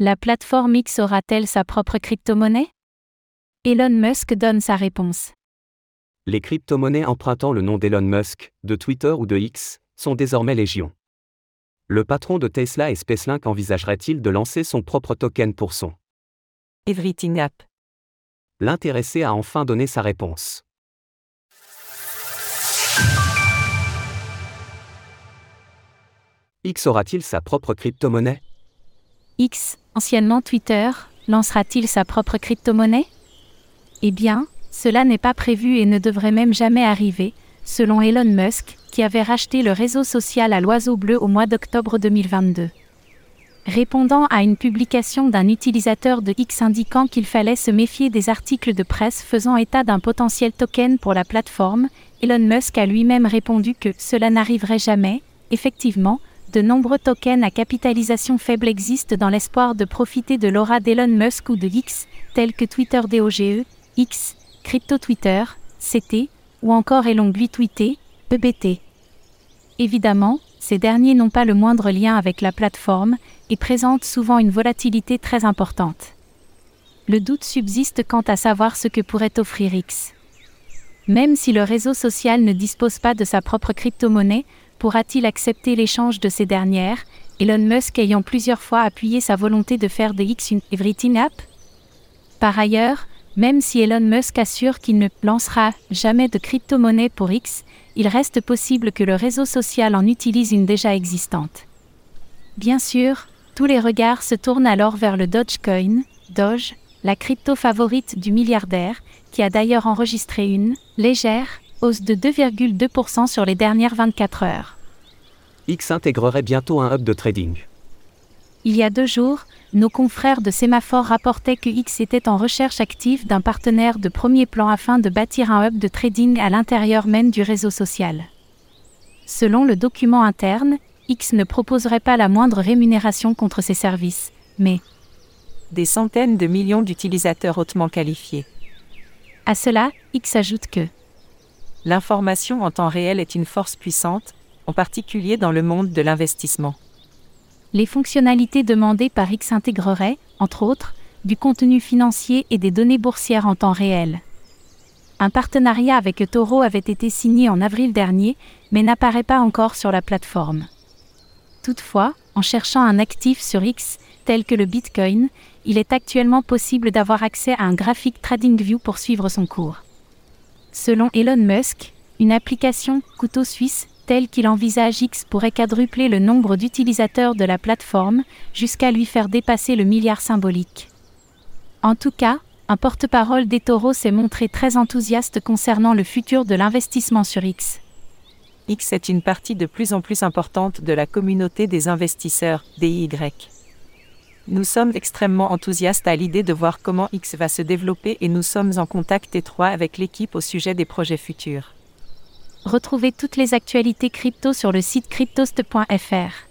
La plateforme X aura-t-elle sa propre crypto-monnaie? Elon Musk donne sa réponse. Les crypto-monnaies empruntant le nom d'Elon Musk, de Twitter ou de X, sont désormais légion. Le patron de Tesla et SpaceLink envisagerait-il de lancer son propre token pour son Everything App L'intéressé a enfin donné sa réponse. X aura-t-il sa propre crypto-monnaie? X, anciennement Twitter, lancera-t-il sa propre crypto-monnaie? Eh bien, cela n'est pas prévu et ne devrait même jamais arriver, selon Elon Musk, qui avait racheté le réseau social à l'oiseau bleu au mois d'octobre 2022. Répondant à une publication d'un utilisateur de X indiquant qu'il fallait se méfier des articles de presse faisant état d'un potentiel token pour la plateforme, Elon Musk a lui-même répondu que cela n'arriverait jamais. Effectivement, de nombreux tokens à capitalisation faible existent dans l'espoir de profiter de l'aura d'Elon Musk ou de X, tels que Twitter DOGE, X, Crypto Twitter, CT, ou encore Elon Tweeté, EBT. Évidemment, ces derniers n'ont pas le moindre lien avec la plateforme et présentent souvent une volatilité très importante. Le doute subsiste quant à savoir ce que pourrait offrir X. Même si le réseau social ne dispose pas de sa propre crypto-monnaie, pourra-t-il accepter l'échange de ces dernières, Elon Musk ayant plusieurs fois appuyé sa volonté de faire de X une Everything App? Par ailleurs, même si Elon Musk assure qu'il ne lancera jamais de crypto-monnaie pour X, il reste possible que le réseau social en utilise une déjà existante. Bien sûr, tous les regards se tournent alors vers le Dogecoin, Doge, la crypto favorite du milliardaire, qui a d'ailleurs enregistré une légère hausse de 2,2% sur les dernières 24 heures. X intégrerait bientôt un hub de trading. Il y a deux jours, nos confrères de Sémaphore rapportaient que X était en recherche active d'un partenaire de premier plan afin de bâtir un hub de trading à l'intérieur même du réseau social. Selon le document interne, X ne proposerait pas la moindre rémunération contre ses services, mais des centaines de millions d'utilisateurs hautement qualifiés. À cela, X ajoute que l'information en temps réel est une force puissante, en particulier dans le monde de l'investissement. Les fonctionnalités demandées par X intégreraient, entre autres, du contenu financier et des données boursières en temps réel. Un partenariat avec Toro avait été signé en avril dernier, mais n'apparaît pas encore sur la plateforme. Toutefois, en cherchant un actif sur X, tel que le Bitcoin, il est actuellement possible d'avoir accès à un graphique TradingView pour suivre son cours. Selon Elon Musk, une application couteau suisse tel qu'il envisage X pourrait quadrupler le nombre d'utilisateurs de la plateforme, jusqu'à lui faire dépasser le milliard symbolique. En tout cas, un porte-parole d'eToro s'est montré très enthousiaste concernant le futur de l'investissement sur X. X est une partie de plus en plus importante de la communauté des investisseurs, DIY. Nous sommes extrêmement enthousiastes à l'idée de voir comment X va se développer et nous sommes en contact étroit avec l'équipe au sujet des projets futurs. Retrouvez toutes les actualités crypto sur le site cryptost.fr.